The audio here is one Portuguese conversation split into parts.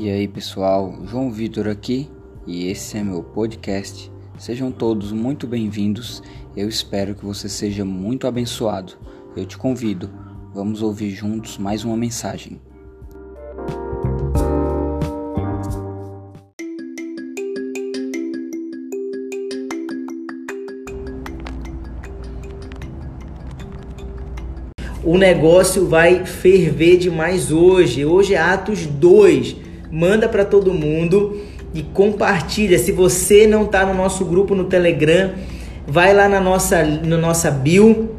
E aí pessoal, João Vitor aqui e esse é meu podcast. Sejam todos muito bem-vindos. Eu espero que você seja muito abençoado. Eu te convido, vamos ouvir juntos mais uma mensagem. O negócio vai ferver demais hoje. Hoje é Atos 2 manda para todo mundo e compartilha. Se você não está no nosso grupo no Telegram, vai lá na nossa, no nossa bio,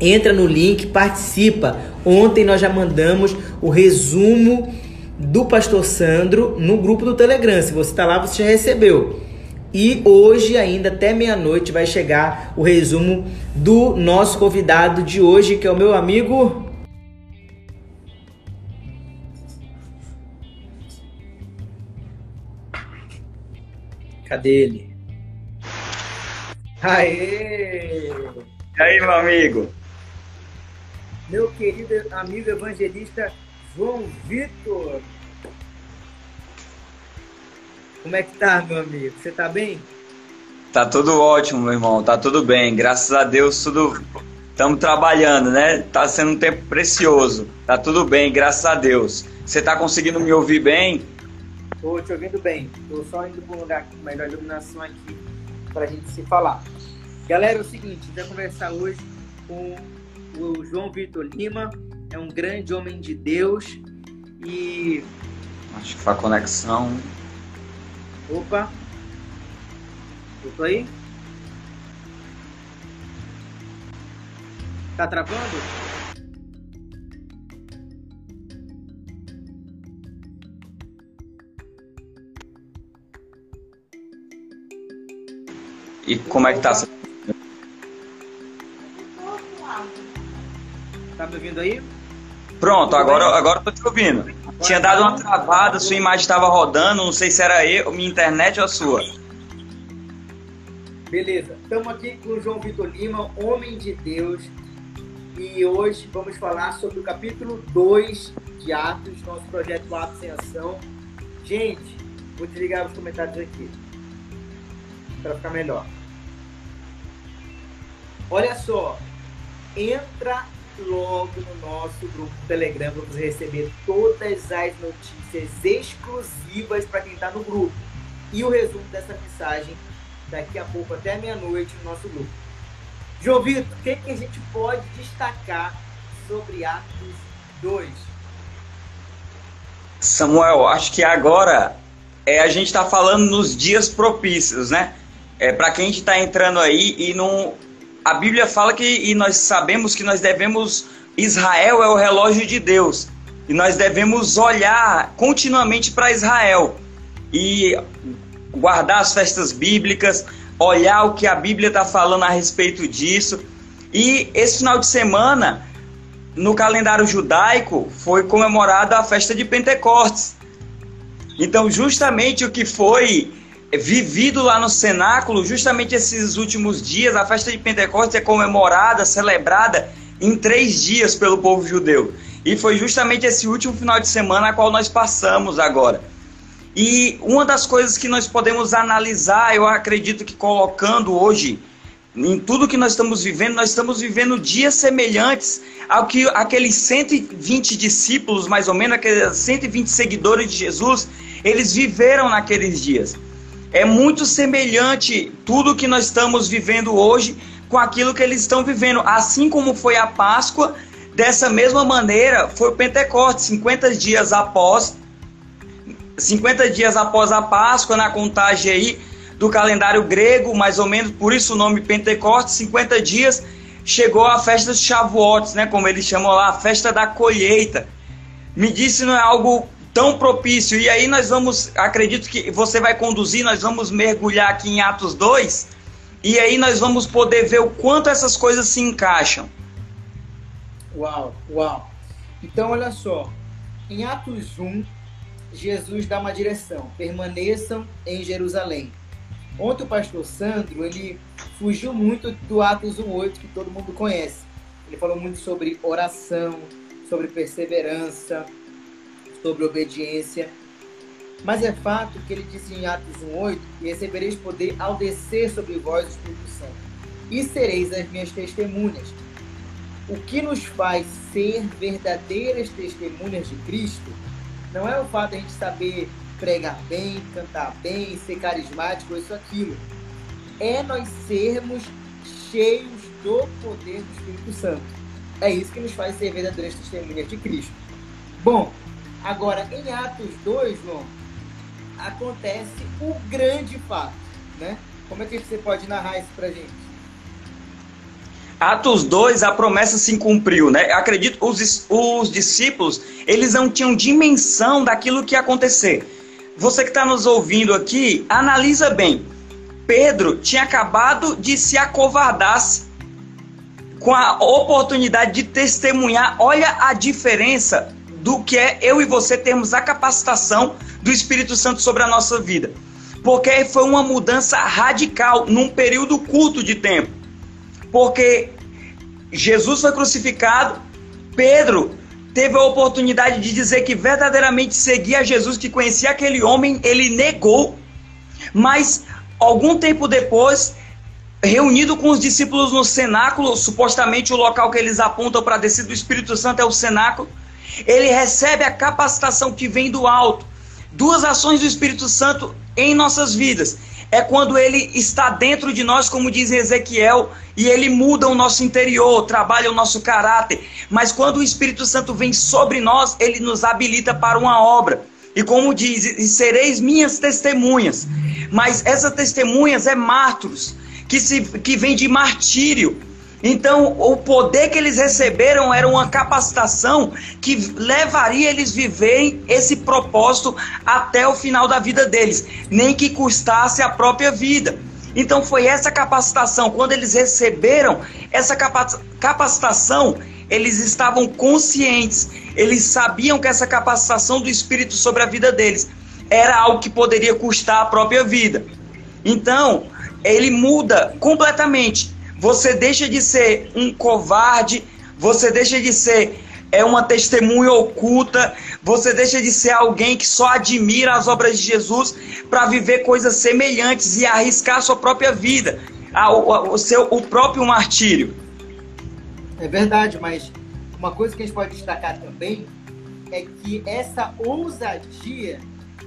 entra no link, participa. Ontem nós já mandamos o resumo do Pastor Sandro no grupo do Telegram. Se você está lá, você já recebeu. E hoje, ainda até meia-noite, vai chegar o resumo do nosso convidado de hoje, que é o meu amigo Cadê ele? Aê! E aí, meu amigo? Meu querido amigo evangelista João Vitor. Como é que tá, meu amigo? Você tá bem? Tá tudo ótimo, meu irmão. Tá tudo bem. Graças a Deus, tudo. Estamos trabalhando, né? Tá sendo um tempo precioso. Tá tudo bem, graças a Deus. Você tá conseguindo me ouvir bem? Estou te ouvindo bem. Estou só indo para um lugar com melhor iluminação aqui para a gente se falar. Galera, é o seguinte, a gente vai conversar hoje com o João Vitor Lima. É um grande homem de Deus e. Acho que foi a conexão. Opa! Voltou aí? Tá travando? E como é que tá? Tá me ouvindo aí? Pronto, agora, agora tô te ouvindo. Tinha dado uma travada, sua imagem estava rodando, não sei se era eu, minha internet ou a sua. Beleza, estamos aqui com o João Vitor Lima, homem de Deus, e hoje vamos falar sobre o capítulo 2 de Atos, nosso projeto Atos em Ação. Gente, vou desligar os comentários aqui para ficar melhor. Olha só, entra logo no nosso grupo do Telegram para você receber todas as notícias exclusivas para quem está no grupo. E o resumo dessa mensagem daqui a pouco, até meia-noite, no nosso grupo. João Vitor, o que, que a gente pode destacar sobre Atos 2? Samuel, acho que agora é, a gente está falando nos dias propícios, né? é, para quem está entrando aí e não. A Bíblia fala que e nós sabemos que nós devemos. Israel é o relógio de Deus. E nós devemos olhar continuamente para Israel. E guardar as festas bíblicas, olhar o que a Bíblia está falando a respeito disso. E esse final de semana, no calendário judaico, foi comemorada a festa de Pentecostes. Então, justamente o que foi vivido lá no cenáculo, justamente esses últimos dias, a festa de Pentecostes é comemorada, celebrada em três dias pelo povo judeu. E foi justamente esse último final de semana a qual nós passamos agora. E uma das coisas que nós podemos analisar, eu acredito que colocando hoje em tudo que nós estamos vivendo, nós estamos vivendo dias semelhantes ao que aqueles 120 discípulos, mais ou menos, aqueles 120 seguidores de Jesus, eles viveram naqueles dias. É muito semelhante tudo que nós estamos vivendo hoje com aquilo que eles estão vivendo. Assim como foi a Páscoa, dessa mesma maneira foi o Pentecostes, 50 dias após 50 dias após a Páscoa, na contagem aí do calendário grego, mais ou menos, por isso o nome Pentecostes, 50 dias, chegou a festa dos Shavuot, né, como eles chamam lá, a festa da colheita. Me disse não é algo tão propício. E aí nós vamos, acredito que você vai conduzir, nós vamos mergulhar aqui em Atos 2, e aí nós vamos poder ver o quanto essas coisas se encaixam. Uau, uau. Então olha só, em Atos 1, Jesus dá uma direção: permaneçam em Jerusalém. Ontem o pastor Sandro, ele fugiu muito do Atos 1:8 que todo mundo conhece. Ele falou muito sobre oração, sobre perseverança, sobre obediência. Mas é fato que ele disse em Atos 1,8: E recebereis poder ao descer sobre vós o Espírito Santo, e sereis as minhas testemunhas. O que nos faz ser verdadeiras testemunhas de Cristo não é o fato de a gente saber pregar bem, cantar bem, ser carismático, isso, aquilo. É nós sermos cheios do poder do Espírito Santo. É isso que nos faz ser verdadeiras testemunhas de Cristo. Bom, agora em Atos 2, João, acontece o grande fato, né? Como é que você pode narrar isso pra gente? Atos 2, a promessa se cumpriu, né? Acredito, os, os discípulos, eles não tinham dimensão daquilo que ia acontecer. Você que está nos ouvindo aqui, analisa bem. Pedro tinha acabado de se acovardar com a oportunidade de testemunhar. Olha a diferença do que é eu e você termos a capacitação do Espírito Santo sobre a nossa vida. Porque foi uma mudança radical num período curto de tempo. Porque Jesus foi crucificado, Pedro teve a oportunidade de dizer que verdadeiramente seguia Jesus, que conhecia aquele homem, ele negou. Mas algum tempo depois, reunido com os discípulos no cenáculo, supostamente o local que eles apontam para descer do Espírito Santo é o cenáculo, ele recebe a capacitação que vem do alto. Duas ações do Espírito Santo em nossas vidas. É quando ele está dentro de nós, como diz Ezequiel, e ele muda o nosso interior, trabalha o nosso caráter. Mas quando o Espírito Santo vem sobre nós, ele nos habilita para uma obra. E como diz, e sereis minhas testemunhas. Mas essas testemunhas é mártires, que, se, que vem de martírio então, o poder que eles receberam era uma capacitação que levaria eles viverem esse propósito até o final da vida deles, nem que custasse a própria vida. Então, foi essa capacitação. Quando eles receberam essa capacitação, eles estavam conscientes, eles sabiam que essa capacitação do Espírito sobre a vida deles era algo que poderia custar a própria vida. Então, ele muda completamente você deixa de ser um covarde, você deixa de ser é uma testemunha oculta, você deixa de ser alguém que só admira as obras de Jesus para viver coisas semelhantes e arriscar a sua própria vida, o, seu, o próprio martírio. É verdade, mas uma coisa que a gente pode destacar também é que essa ousadia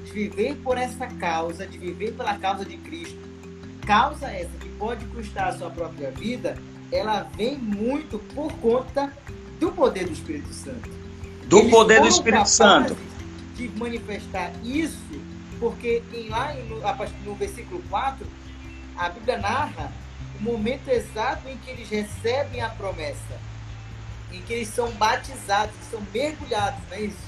de viver por essa causa, de viver pela causa de Cristo, causa essa pode custar a sua própria vida, ela vem muito por conta do poder do Espírito Santo. Do Eles poder do Espírito Santo. De manifestar isso, porque em, lá no, no versículo 4, a Bíblia narra o momento exato em que eles recebem a promessa, em que eles são batizados, são mergulhados, não é isso?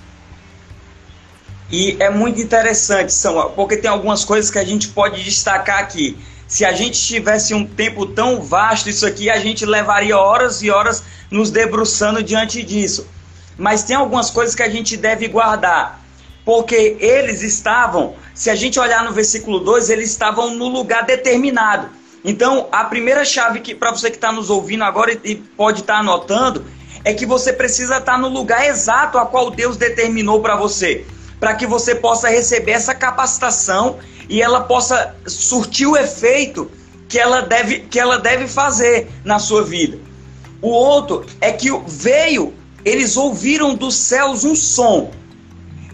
E é muito interessante, Samuel, porque tem algumas coisas que a gente pode destacar aqui. Se a gente tivesse um tempo tão vasto, isso aqui, a gente levaria horas e horas nos debruçando diante disso. Mas tem algumas coisas que a gente deve guardar. Porque eles estavam, se a gente olhar no versículo 2, eles estavam no lugar determinado. Então, a primeira chave que para você que está nos ouvindo agora e pode estar tá anotando é que você precisa estar tá no lugar exato a qual Deus determinou para você, para que você possa receber essa capacitação e ela possa surtir o efeito que ela deve, que ela deve fazer na sua vida. O outro é que veio, eles ouviram dos céus um som.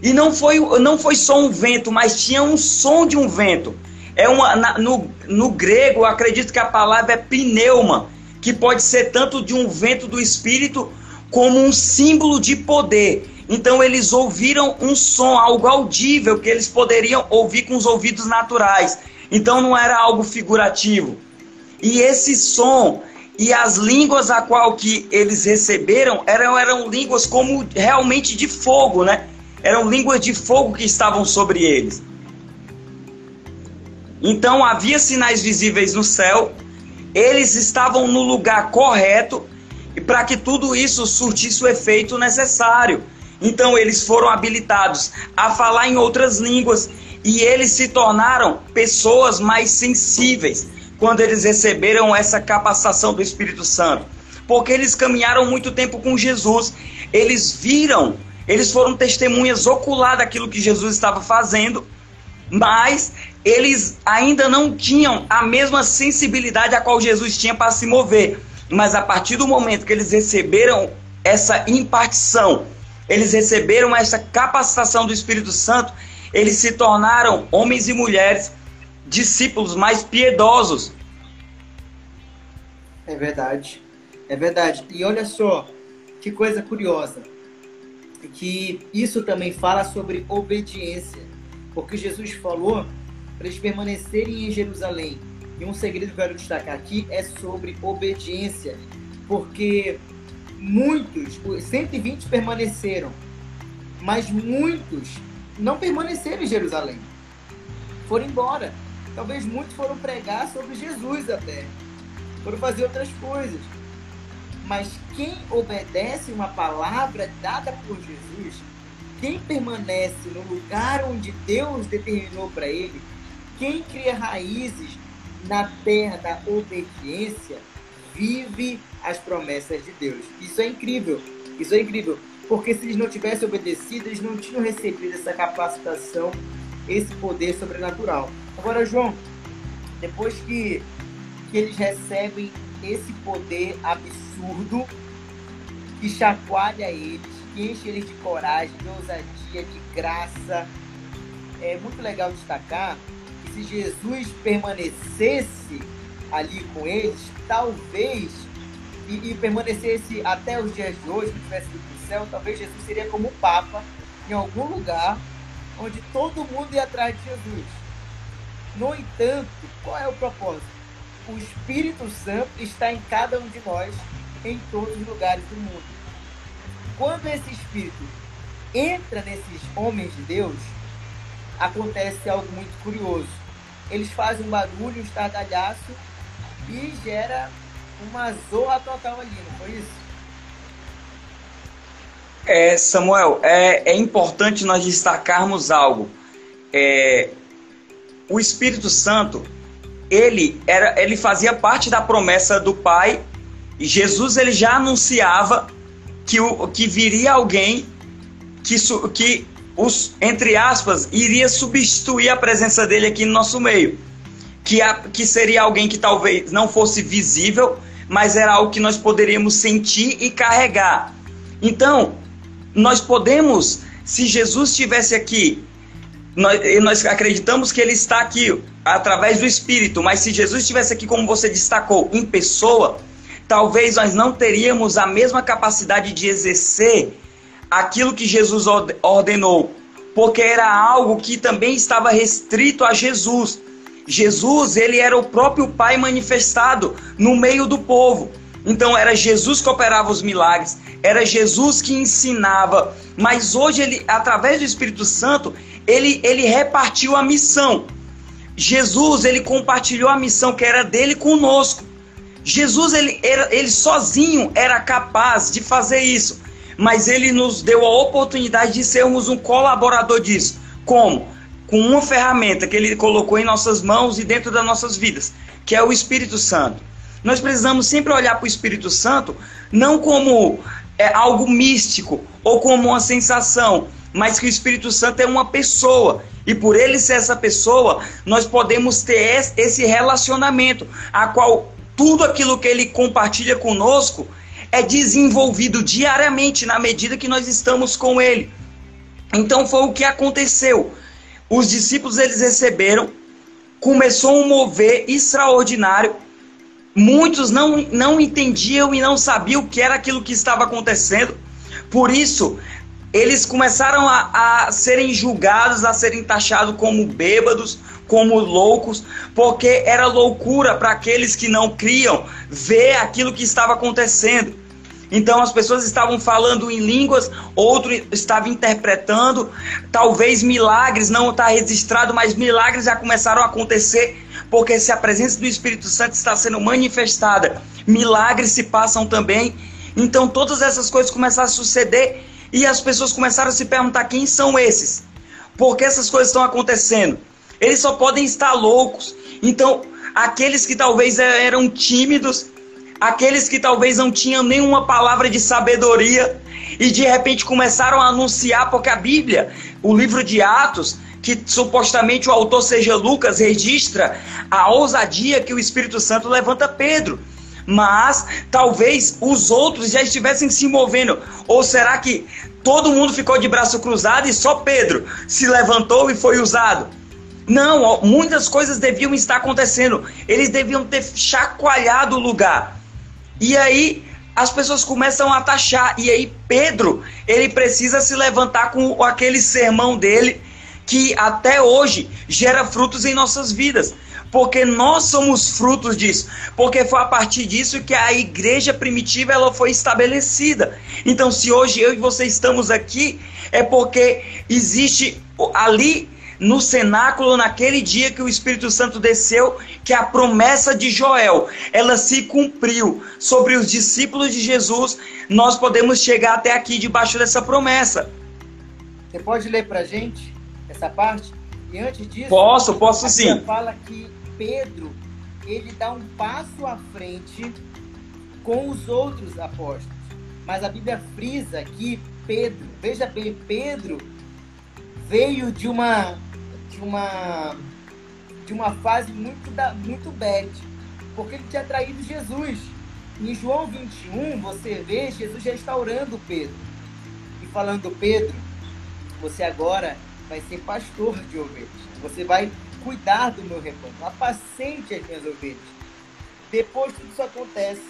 E não foi, não foi só um vento, mas tinha um som de um vento. É uma, na, no, no grego, eu acredito que a palavra é pneuma, que pode ser tanto de um vento do espírito como um símbolo de poder. Então eles ouviram um som, algo audível que eles poderiam ouvir com os ouvidos naturais. Então não era algo figurativo. E esse som e as línguas a qual que eles receberam eram, eram línguas como realmente de fogo, né? Eram línguas de fogo que estavam sobre eles. Então havia sinais visíveis no céu, eles estavam no lugar correto e para que tudo isso surtisse o efeito necessário. Então eles foram habilitados a falar em outras línguas e eles se tornaram pessoas mais sensíveis quando eles receberam essa capacitação do Espírito Santo. Porque eles caminharam muito tempo com Jesus, eles viram, eles foram testemunhas ocular daquilo que Jesus estava fazendo mas eles ainda não tinham a mesma sensibilidade a qual Jesus tinha para se mover. Mas a partir do momento que eles receberam essa impartição, eles receberam essa capacitação do Espírito Santo, eles se tornaram homens e mulheres discípulos mais piedosos. É verdade. É verdade. E olha só, que coisa curiosa. Que isso também fala sobre obediência. Porque Jesus falou para eles permanecerem em Jerusalém. E um segredo que eu quero destacar aqui é sobre obediência. Porque muitos, 120 permaneceram, mas muitos não permaneceram em Jerusalém. Foram embora. Talvez muitos foram pregar sobre Jesus até. Foram fazer outras coisas. Mas quem obedece uma palavra dada por Jesus, quem permanece no lugar onde Deus determinou para ele, quem cria raízes na terra da obediência, vive as promessas de Deus. Isso é incrível. Isso é incrível. Porque se eles não tivessem obedecido, eles não tinham recebido essa capacitação, esse poder sobrenatural. Agora, João, depois que, que eles recebem esse poder absurdo que chacoalha eles, que enche eles de coragem, de ousadia, de graça, é muito legal destacar que se Jesus permanecesse ali com eles, talvez, e, e permanecesse até os dias de hoje, não tivesse ido para o céu, talvez Jesus seria como Papa em algum lugar onde todo mundo ia atrás de Jesus. No entanto, qual é o propósito? O Espírito Santo está em cada um de nós, em todos os lugares do mundo. Quando esse Espírito entra nesses homens de Deus, acontece algo muito curioso. Eles fazem um barulho, um estardalhaço, e gera uma zoa total ali, não foi isso? É, Samuel, é, é importante nós destacarmos algo. É, o Espírito Santo, ele era, ele fazia parte da promessa do Pai. E Jesus ele já anunciava que, o, que viria alguém que, que os, entre aspas, iria substituir a presença dele aqui no nosso meio que, a, que seria alguém que talvez não fosse visível, mas era algo que nós poderíamos sentir e carregar. Então, nós podemos, se Jesus estivesse aqui, nós, nós acreditamos que ele está aqui através do Espírito, mas se Jesus estivesse aqui, como você destacou, em pessoa, talvez nós não teríamos a mesma capacidade de exercer aquilo que Jesus ordenou, porque era algo que também estava restrito a Jesus. Jesus, ele era o próprio Pai manifestado no meio do povo. Então era Jesus que operava os milagres, era Jesus que ensinava, mas hoje ele, através do Espírito Santo, ele, ele repartiu a missão. Jesus, ele compartilhou a missão que era dele conosco. Jesus, ele, era, ele sozinho era capaz de fazer isso, mas ele nos deu a oportunidade de sermos um colaborador disso. Como? Com uma ferramenta que ele colocou em nossas mãos e dentro das nossas vidas, que é o Espírito Santo. Nós precisamos sempre olhar para o Espírito Santo não como é, algo místico ou como uma sensação, mas que o Espírito Santo é uma pessoa. E por ele ser essa pessoa, nós podemos ter esse relacionamento, a qual tudo aquilo que ele compartilha conosco é desenvolvido diariamente na medida que nós estamos com ele. Então foi o que aconteceu os discípulos eles receberam, começou um mover extraordinário. Muitos não, não entendiam e não sabiam o que era aquilo que estava acontecendo. Por isso, eles começaram a, a serem julgados, a serem taxados como bêbados, como loucos, porque era loucura para aqueles que não criam ver aquilo que estava acontecendo. Então as pessoas estavam falando em línguas, outro estava interpretando, talvez milagres não está registrado, mas milagres já começaram a acontecer, porque se a presença do Espírito Santo está sendo manifestada, milagres se passam também. Então todas essas coisas começaram a suceder e as pessoas começaram a se perguntar quem são esses? Por que essas coisas estão acontecendo? Eles só podem estar loucos. Então, aqueles que talvez eram tímidos, aqueles que talvez não tinham nenhuma palavra de sabedoria e de repente começaram a anunciar, porque a Bíblia, o livro de Atos, que supostamente o autor seja Lucas, registra a ousadia que o Espírito Santo levanta Pedro. Mas talvez os outros já estivessem se movendo. Ou será que todo mundo ficou de braço cruzado e só Pedro se levantou e foi usado? Não, muitas coisas deviam estar acontecendo. Eles deviam ter chacoalhado o lugar. E aí as pessoas começam a taxar. E aí Pedro, ele precisa se levantar com aquele sermão dele que até hoje gera frutos em nossas vidas. Porque nós somos frutos disso. Porque foi a partir disso que a igreja primitiva ela foi estabelecida. Então, se hoje eu e você estamos aqui, é porque existe ali no cenáculo naquele dia que o Espírito Santo desceu, que a promessa de Joel, ela se cumpriu sobre os discípulos de Jesus, nós podemos chegar até aqui debaixo dessa promessa. Você pode ler para gente essa parte? E antes disso, posso, posso sim. Fala que Pedro ele dá um passo à frente com os outros apóstolos. Mas a Bíblia frisa que Pedro, veja bem, Pedro veio de uma de uma de uma fase muito da, muito bad, porque ele tinha traído Jesus. Em João 21, você vê Jesus restaurando Pedro e falando: Pedro, você agora vai ser pastor de ovelhas. Você vai cuidar do meu rebanho, apacente as minhas ovelhas. Depois tudo isso acontece.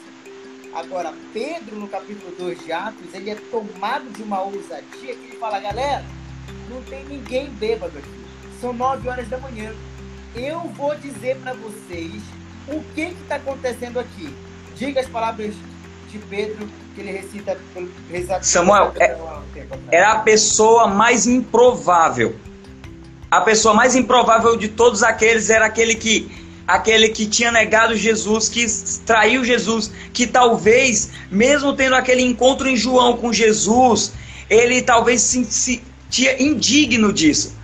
Agora, Pedro, no capítulo 2 de Atos, ele é tomado de uma ousadia que ele fala, galera, não tem ninguém bêbado aqui. São 9 horas da manhã. Eu vou dizer para vocês o que está acontecendo aqui. Diga as palavras de Pedro que ele recita. recita Samuel, é, era a pessoa mais improvável. A pessoa mais improvável de todos aqueles era aquele que aquele que tinha negado Jesus, que traiu Jesus, que talvez, mesmo tendo aquele encontro em João com Jesus, ele talvez se sentia indigno disso.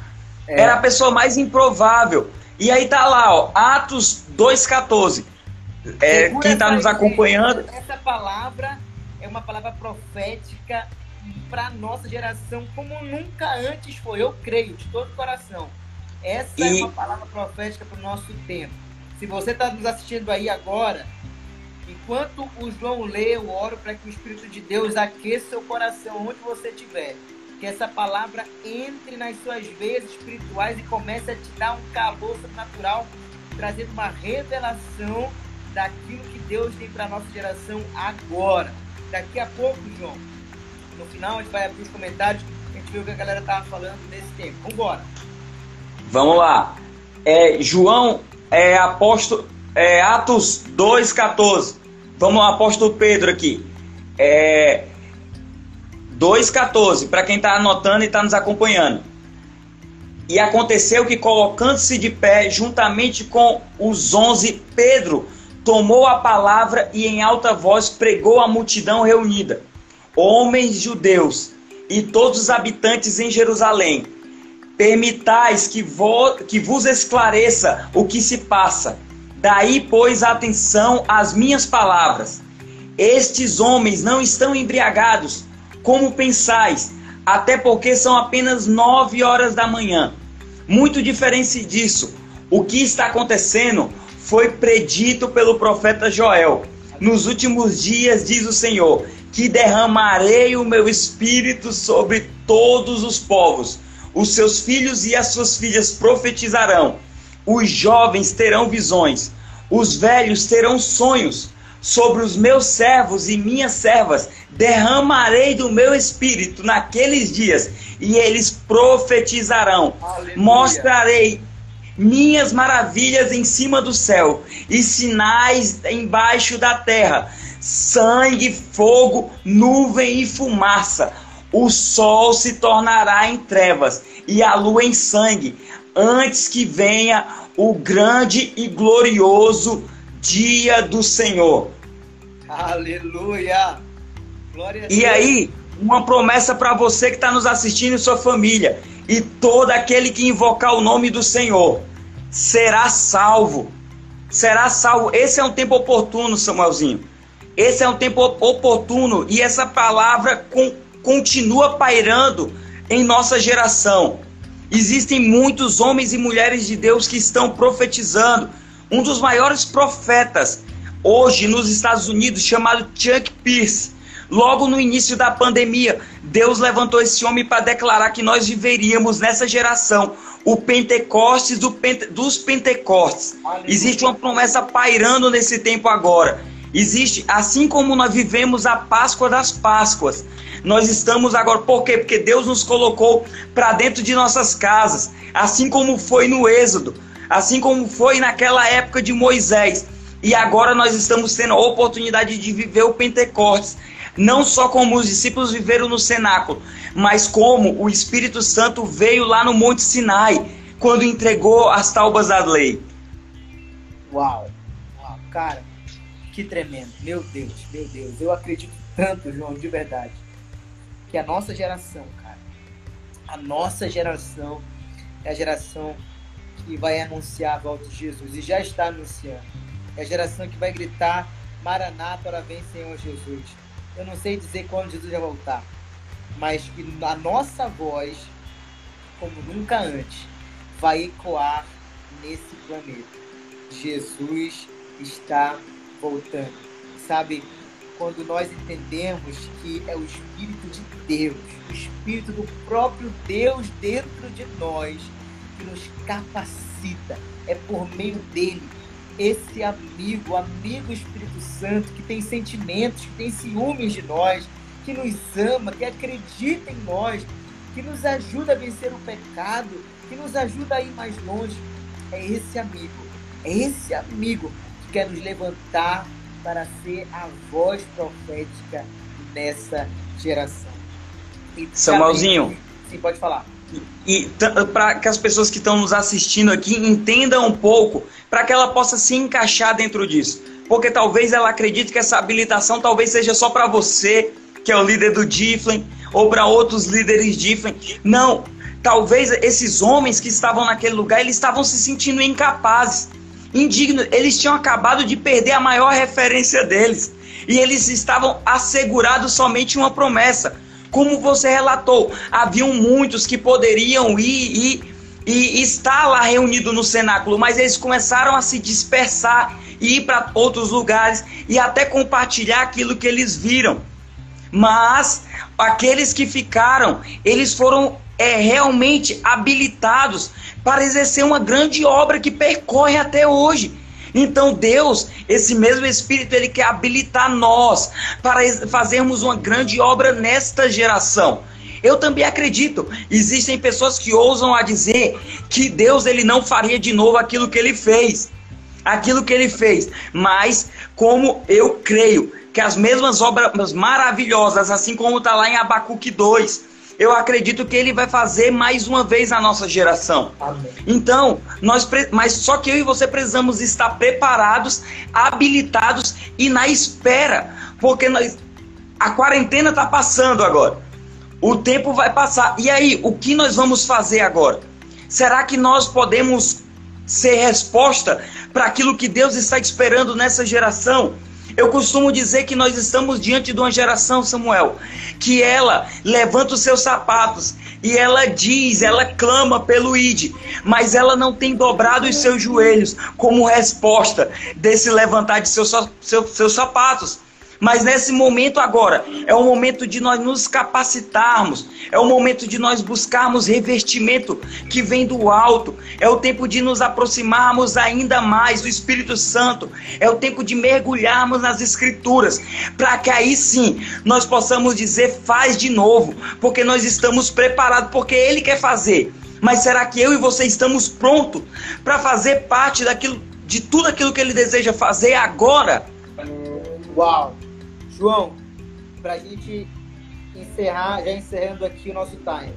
É. Era a pessoa mais improvável. E aí tá lá, ó, Atos 2,14. É, quem está nos acompanhando. Essa palavra é uma palavra profética para nossa geração como nunca antes foi. Eu creio de todo o coração. Essa é e... é uma palavra profética para o nosso tempo. Se você está nos assistindo aí agora, enquanto o João lê, eu oro para que o Espírito de Deus aqueça seu coração onde você estiver que essa palavra entre nas suas veias espirituais e comece a te dar um calor sobrenatural, trazendo uma revelação daquilo que Deus tem para nossa geração agora. Daqui a pouco, João, no final a gente vai abrir os comentários, a gente vê o que a galera estava falando nesse tempo. Vamos embora. Vamos lá. É, João, é, apóstolo, é, Atos 2,14. Vamos lá, apóstolo Pedro aqui. É, 2,14, para quem está anotando e está nos acompanhando. E aconteceu que, colocando-se de pé, juntamente com os onze, Pedro tomou a palavra e em alta voz pregou à multidão reunida: Homens judeus e todos os habitantes em Jerusalém, permitais que, vo que vos esclareça o que se passa. Daí, pois, atenção às minhas palavras. Estes homens não estão embriagados como pensais, até porque são apenas nove horas da manhã. Muito diferente disso, o que está acontecendo foi predito pelo profeta Joel. Nos últimos dias, diz o Senhor, que derramarei o meu espírito sobre todos os povos. Os seus filhos e as suas filhas profetizarão. Os jovens terão visões. Os velhos terão sonhos sobre os meus servos e minhas servas derramarei do meu espírito naqueles dias e eles profetizarão. Aleluia. Mostrarei minhas maravilhas em cima do céu e sinais embaixo da terra: sangue, fogo, nuvem e fumaça. O sol se tornará em trevas e a lua em sangue, antes que venha o grande e glorioso dia do Senhor. Aleluia! Glória e aí, uma promessa para você que está nos assistindo e sua família. E todo aquele que invocar o nome do Senhor será salvo. Será salvo. Esse é um tempo oportuno, Samuelzinho. Esse é um tempo oportuno e essa palavra com, continua pairando em nossa geração. Existem muitos homens e mulheres de Deus que estão profetizando. Um dos maiores profetas hoje nos Estados Unidos, chamado Chuck Pierce, logo no início da pandemia, Deus levantou esse homem para declarar que nós viveríamos nessa geração o Pentecostes do Pente, dos Pentecostes. Existe uma promessa pairando nesse tempo agora. Existe, assim como nós vivemos a Páscoa das Páscoas, nós estamos agora, por quê? Porque Deus nos colocou para dentro de nossas casas, assim como foi no Êxodo, assim como foi naquela época de Moisés. E agora nós estamos tendo a oportunidade de viver o Pentecostes, não só como os discípulos viveram no cenáculo, mas como o Espírito Santo veio lá no Monte Sinai, quando entregou as taubas da lei. Uau, uau, cara, que tremendo, meu Deus, meu Deus, eu acredito tanto, João, de verdade que a nossa geração, cara, a nossa geração é a geração que vai anunciar a volta de Jesus e já está anunciando. É a geração que vai gritar: Maranata, ora vem Senhor Jesus. Eu não sei dizer quando Jesus vai voltar, mas que a nossa voz, como nunca antes, vai ecoar nesse planeta. Jesus está voltando. Sabe, quando nós entendemos que é o Espírito de Deus, o Espírito do próprio Deus dentro de nós, que nos capacita. É por meio dele, esse amigo, amigo Espírito Santo, que tem sentimentos, que tem ciúmes de nós, que nos ama, que acredita em nós, que nos ajuda a vencer o pecado, que nos ajuda a ir mais longe. É esse amigo, é esse amigo que quer nos levantar para ser a voz profética nessa geração. E, Samuelzinho. Sim, pode falar. E, para que as pessoas que estão nos assistindo aqui entendam um pouco, para que ela possa se encaixar dentro disso. Porque talvez ela acredite que essa habilitação talvez seja só para você, que é o líder do Difflin, ou para outros líderes Difflin. Não, talvez esses homens que estavam naquele lugar, eles estavam se sentindo incapazes indignos. Eles tinham acabado de perder a maior referência deles. E eles estavam assegurados somente uma promessa. Como você relatou, haviam muitos que poderiam ir e, e estar lá reunido no cenáculo, mas eles começaram a se dispersar e ir para outros lugares e até compartilhar aquilo que eles viram. Mas aqueles que ficaram, eles foram é, realmente habilitados para exercer uma grande obra que percorre até hoje. Então Deus, esse mesmo Espírito, ele quer habilitar nós para fazermos uma grande obra nesta geração. Eu também acredito. Existem pessoas que ousam a dizer que Deus ele não faria de novo aquilo que ele fez. Aquilo que ele fez. Mas como eu creio que as mesmas obras maravilhosas, assim como está lá em Abacuque 2, eu acredito que ele vai fazer mais uma vez na nossa geração. Amém. Então, nós mas só que eu e você precisamos estar preparados, habilitados e na espera, porque nós, a quarentena está passando agora. O tempo vai passar. E aí, o que nós vamos fazer agora? Será que nós podemos ser resposta para aquilo que Deus está esperando nessa geração? Eu costumo dizer que nós estamos diante de uma geração, Samuel, que ela levanta os seus sapatos e ela diz, ela clama pelo ID, mas ela não tem dobrado os seus joelhos como resposta desse levantar de seus, seus, seus sapatos. Mas nesse momento agora, é o momento de nós nos capacitarmos, é o momento de nós buscarmos revestimento que vem do alto, é o tempo de nos aproximarmos ainda mais do Espírito Santo, é o tempo de mergulharmos nas Escrituras, para que aí sim nós possamos dizer: faz de novo, porque nós estamos preparados, porque Ele quer fazer. Mas será que eu e você estamos prontos para fazer parte daquilo, de tudo aquilo que Ele deseja fazer agora? Uau! João, para a gente encerrar, já encerrando aqui o nosso time.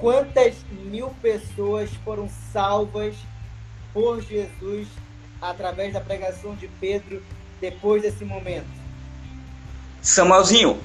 Quantas mil pessoas foram salvas por Jesus através da pregação de Pedro depois desse momento? Samuelzinho,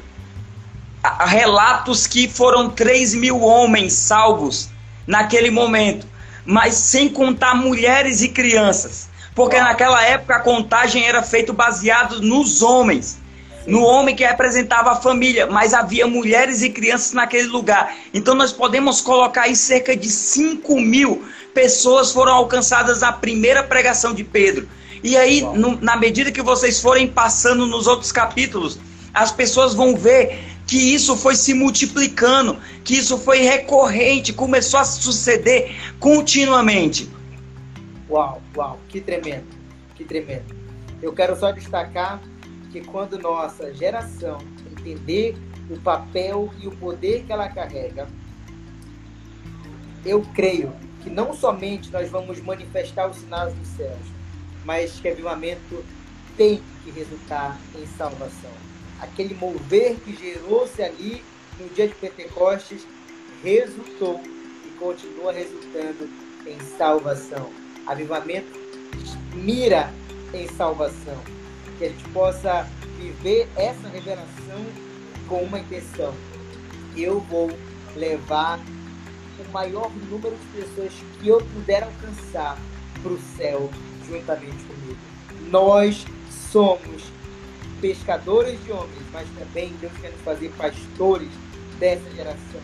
há relatos que foram 3 mil homens salvos naquele momento, mas sem contar mulheres e crianças, porque naquela época a contagem era feita baseada nos homens. No homem que representava a família, mas havia mulheres e crianças naquele lugar. Então nós podemos colocar aí cerca de 5 mil pessoas foram alcançadas na primeira pregação de Pedro. E aí, no, na medida que vocês forem passando nos outros capítulos, as pessoas vão ver que isso foi se multiplicando, que isso foi recorrente, começou a suceder continuamente. Uau, uau, que tremendo, que tremendo. Eu quero só destacar que quando nossa geração entender o papel e o poder que ela carrega, eu creio que não somente nós vamos manifestar os sinais dos céus, mas que avivamento tem que resultar em salvação. Aquele mover que gerou-se ali no dia de Pentecostes resultou e continua resultando em salvação. Avivamento mira em salvação que a gente possa viver essa revelação com uma intenção. Eu vou levar o maior número de pessoas que eu puder alcançar para o céu juntamente comigo. Nós somos pescadores de homens, mas também Deus quer nos fazer pastores dessa geração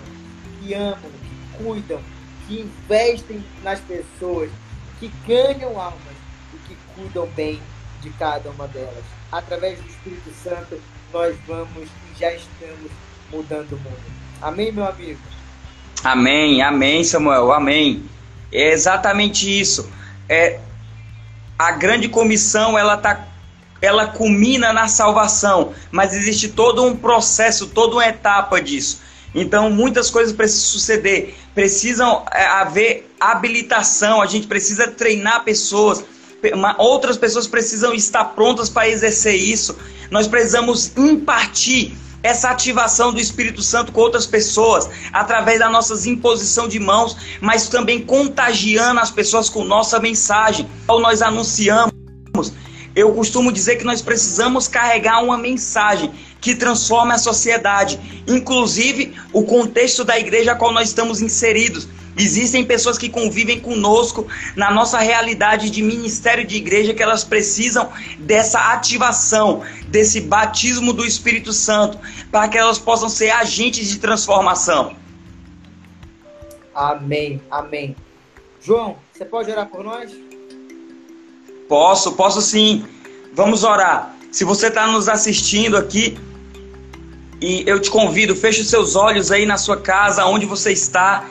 que amam, que cuidam, que investem nas pessoas, que ganham almas e que cuidam bem de cada uma delas. Através do Espírito Santo, nós vamos e já estamos mudando o mundo. Amém, meu amigo? Amém, amém, Samuel, amém. É exatamente isso. É a grande comissão, ela tá ela culmina na salvação, mas existe todo um processo, toda uma etapa disso. Então, muitas coisas precisam suceder, precisam é, haver habilitação, a gente precisa treinar pessoas, outras pessoas precisam estar prontas para exercer isso. Nós precisamos impartir essa ativação do Espírito Santo com outras pessoas, através da nossa imposição de mãos, mas também contagiando as pessoas com nossa mensagem. Ou nós anunciamos. Eu costumo dizer que nós precisamos carregar uma mensagem que transforme a sociedade, inclusive o contexto da igreja a qual nós estamos inseridos. Existem pessoas que convivem conosco na nossa realidade de ministério de igreja que elas precisam dessa ativação, desse batismo do Espírito Santo, para que elas possam ser agentes de transformação. Amém, amém. João, você pode orar por nós? Posso, posso sim. Vamos orar. Se você está nos assistindo aqui, e eu te convido, feche os seus olhos aí na sua casa, onde você está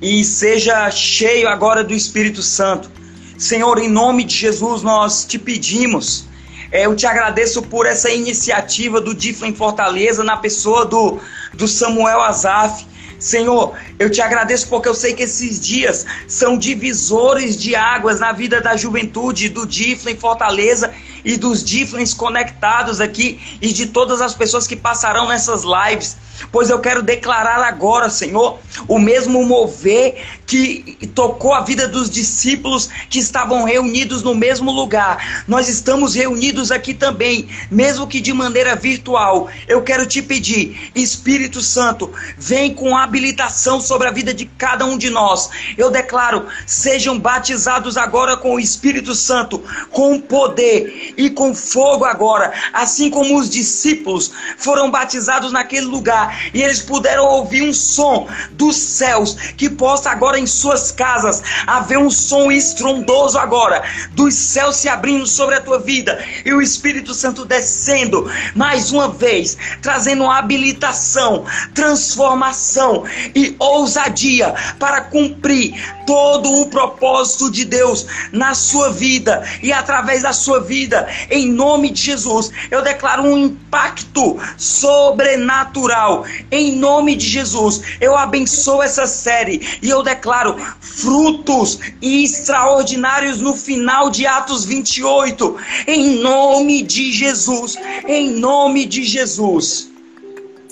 e seja cheio agora do Espírito Santo. Senhor, em nome de Jesus, nós te pedimos. É, eu te agradeço por essa iniciativa do Difla em Fortaleza, na pessoa do, do Samuel Azaf. Senhor, eu te agradeço porque eu sei que esses dias são divisores de águas na vida da juventude do Difla em Fortaleza e dos Diflens conectados aqui e de todas as pessoas que passarão nessas lives. Pois eu quero declarar agora, Senhor, o mesmo mover que tocou a vida dos discípulos que estavam reunidos no mesmo lugar. Nós estamos reunidos aqui também, mesmo que de maneira virtual. Eu quero te pedir, Espírito Santo, vem com habilitação sobre a vida de cada um de nós. Eu declaro, sejam batizados agora com o Espírito Santo, com poder e com fogo agora, assim como os discípulos foram batizados naquele lugar e eles puderam ouvir um som dos céus que possa agora em suas casas haver um som estrondoso agora dos céus se abrindo sobre a tua vida e o Espírito Santo descendo mais uma vez, trazendo habilitação, transformação e ousadia para cumprir todo o propósito de Deus na sua vida e através da sua vida, em nome de Jesus. Eu declaro um impacto sobrenatural em nome de Jesus, eu abençoo essa série e eu declaro frutos extraordinários no final de Atos 28. Em nome de Jesus. Em nome de Jesus.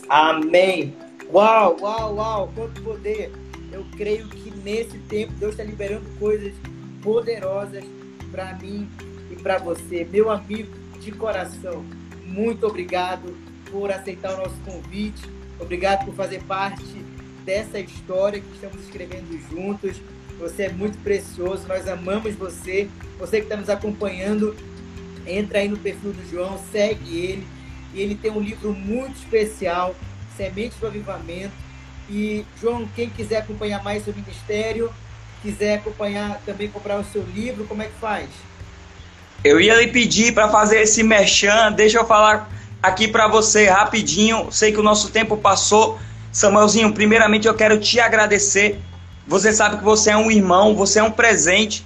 Amém. Uau, uau, uau, quanto poder. Eu creio que nesse tempo Deus está liberando coisas poderosas para mim e para você, meu amigo de coração. Muito obrigado por aceitar o nosso convite. Obrigado por fazer parte dessa história que estamos escrevendo juntos. Você é muito precioso, nós amamos você. Você que está nos acompanhando, entra aí no perfil do João, segue ele e ele tem um livro muito especial, Sementes do Avivamento. E, João, quem quiser acompanhar mais seu ministério, quiser acompanhar, também comprar o seu livro, como é que faz? Eu ia lhe pedir para fazer esse merchan, deixa eu falar aqui para você rapidinho. Sei que o nosso tempo passou. Samuelzinho, primeiramente eu quero te agradecer. Você sabe que você é um irmão, você é um presente.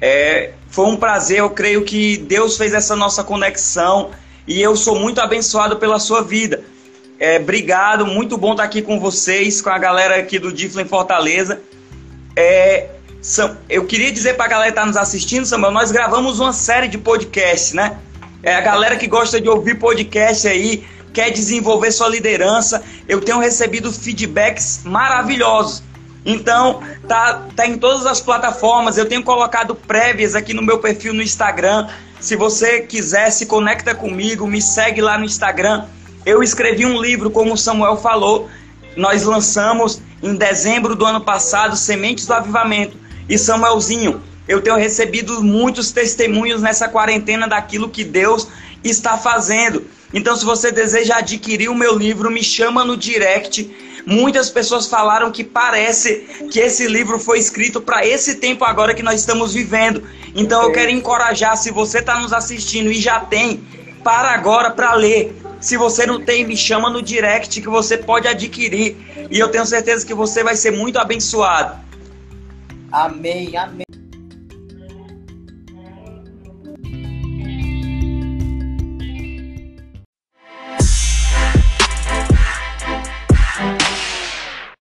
É, foi um prazer, eu creio que Deus fez essa nossa conexão e eu sou muito abençoado pela sua vida. É, obrigado, muito bom estar aqui com vocês, com a galera aqui do Difla em Fortaleza. É, eu queria dizer para a galera que está nos assistindo, Samuel, nós gravamos uma série de podcasts, né? É, a galera que gosta de ouvir podcast aí, quer desenvolver sua liderança, eu tenho recebido feedbacks maravilhosos. Então, tá, tá em todas as plataformas. Eu tenho colocado prévias aqui no meu perfil no Instagram. Se você quiser, se conecta comigo, me segue lá no Instagram. Eu escrevi um livro, como o Samuel falou. Nós lançamos em dezembro do ano passado Sementes do Avivamento. E Samuelzinho, eu tenho recebido muitos testemunhos nessa quarentena daquilo que Deus está fazendo. Então, se você deseja adquirir o meu livro, me chama no direct. Muitas pessoas falaram que parece que esse livro foi escrito para esse tempo agora que nós estamos vivendo. Então, eu quero encorajar, se você está nos assistindo e já tem, para agora para ler. Se você não tem, me chama no direct que você pode adquirir. E eu tenho certeza que você vai ser muito abençoado. Amém, amém.